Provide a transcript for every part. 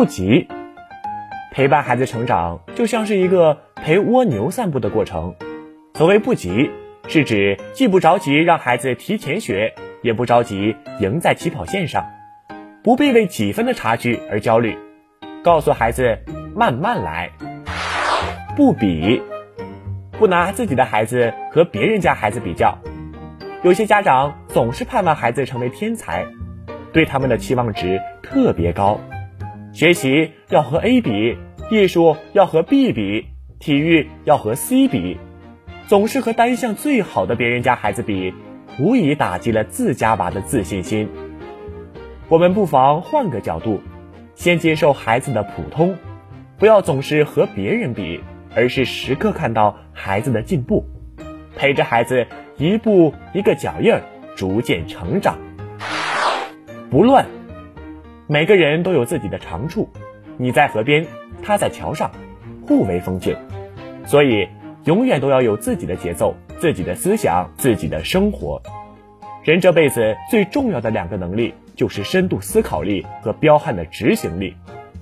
不急。陪伴孩子成长，就像是一个陪蜗牛散步的过程。所谓不急，是指既不着急让孩子提前学，也不着急赢在起跑线上，不必为几分的差距而焦虑。告诉孩子慢慢来，不比，不拿自己的孩子和别人家孩子比较。有些家长总是盼望孩子成为天才，对他们的期望值特别高。学习要和 A 比，艺术要和 B 比，体育要和 C 比，总是和单项最好的别人家孩子比，无疑打击了自家娃的自信心。我们不妨换个角度，先接受孩子的普通，不要总是和别人比，而是时刻看到孩子的进步，陪着孩子一步一个脚印儿逐渐成长，不乱。每个人都有自己的长处，你在河边，他在桥上，互为风景。所以，永远都要有自己的节奏、自己的思想、自己的生活。人这辈子最重要的两个能力，就是深度思考力和彪悍的执行力。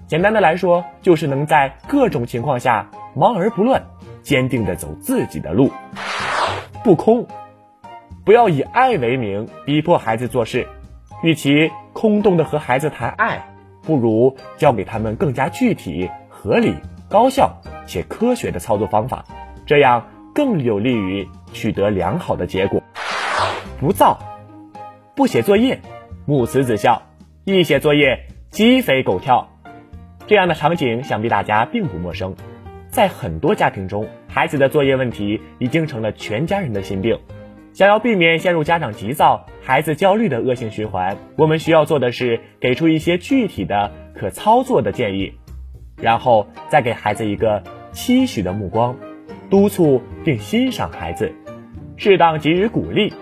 简单的来说，就是能在各种情况下忙而不乱，坚定的走自己的路，不空。不要以爱为名逼迫孩子做事。与其空洞的和孩子谈爱，不如教给他们更加具体、合理、高效且科学的操作方法，这样更有利于取得良好的结果。不造，不写作业，母慈子孝；一写作业，鸡飞狗跳。这样的场景想必大家并不陌生，在很多家庭中，孩子的作业问题已经成了全家人的心病。想要避免陷入家长急躁、孩子焦虑的恶性循环，我们需要做的是给出一些具体的、可操作的建议，然后再给孩子一个期许的目光，督促并欣赏孩子，适当给予鼓励，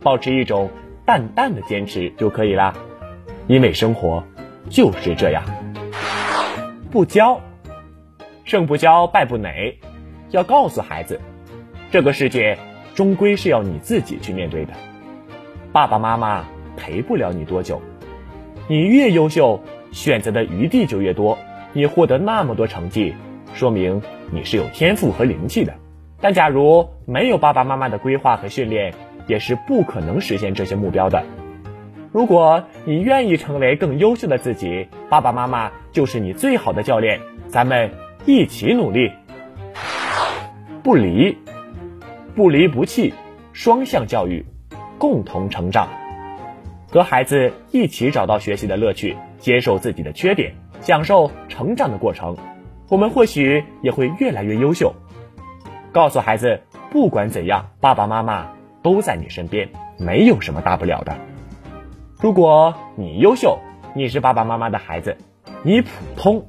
保持一种淡淡的坚持就可以啦。因为生活就是这样，不骄，胜不骄，败不馁，要告诉孩子，这个世界。终归是要你自己去面对的，爸爸妈妈陪不了你多久。你越优秀，选择的余地就越多。你获得那么多成绩，说明你是有天赋和灵气的。但假如没有爸爸妈妈的规划和训练，也是不可能实现这些目标的。如果你愿意成为更优秀的自己，爸爸妈妈就是你最好的教练。咱们一起努力，不离。不离不弃，双向教育，共同成长，和孩子一起找到学习的乐趣，接受自己的缺点，享受成长的过程，我们或许也会越来越优秀。告诉孩子，不管怎样，爸爸妈妈都在你身边，没有什么大不了的。如果你优秀，你是爸爸妈妈的孩子；你普通，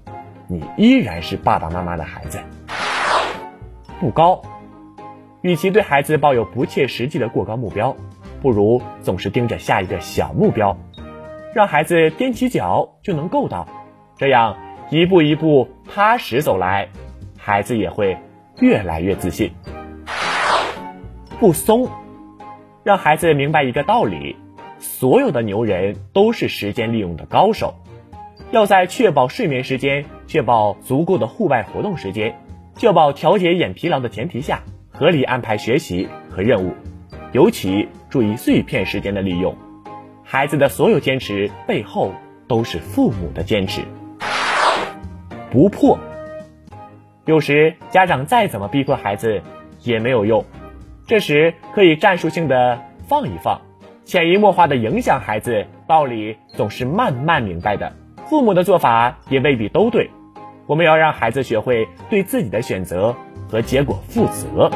你依然是爸爸妈妈的孩子。不高。与其对孩子抱有不切实际的过高目标，不如总是盯着下一个小目标，让孩子踮起脚就能够到，这样一步一步踏实走来，孩子也会越来越自信。不松，让孩子明白一个道理：所有的牛人都是时间利用的高手，要在确保睡眠时间、确保足够的户外活动时间、确保调节眼疲劳的前提下。合理安排学习和任务，尤其注意碎片时间的利用。孩子的所有坚持背后都是父母的坚持。不破，有时家长再怎么逼迫孩子也没有用，这时可以战术性的放一放，潜移默化的影响孩子。道理总是慢慢明白的，父母的做法也未必都对。我们要让孩子学会对自己的选择。和结果负责。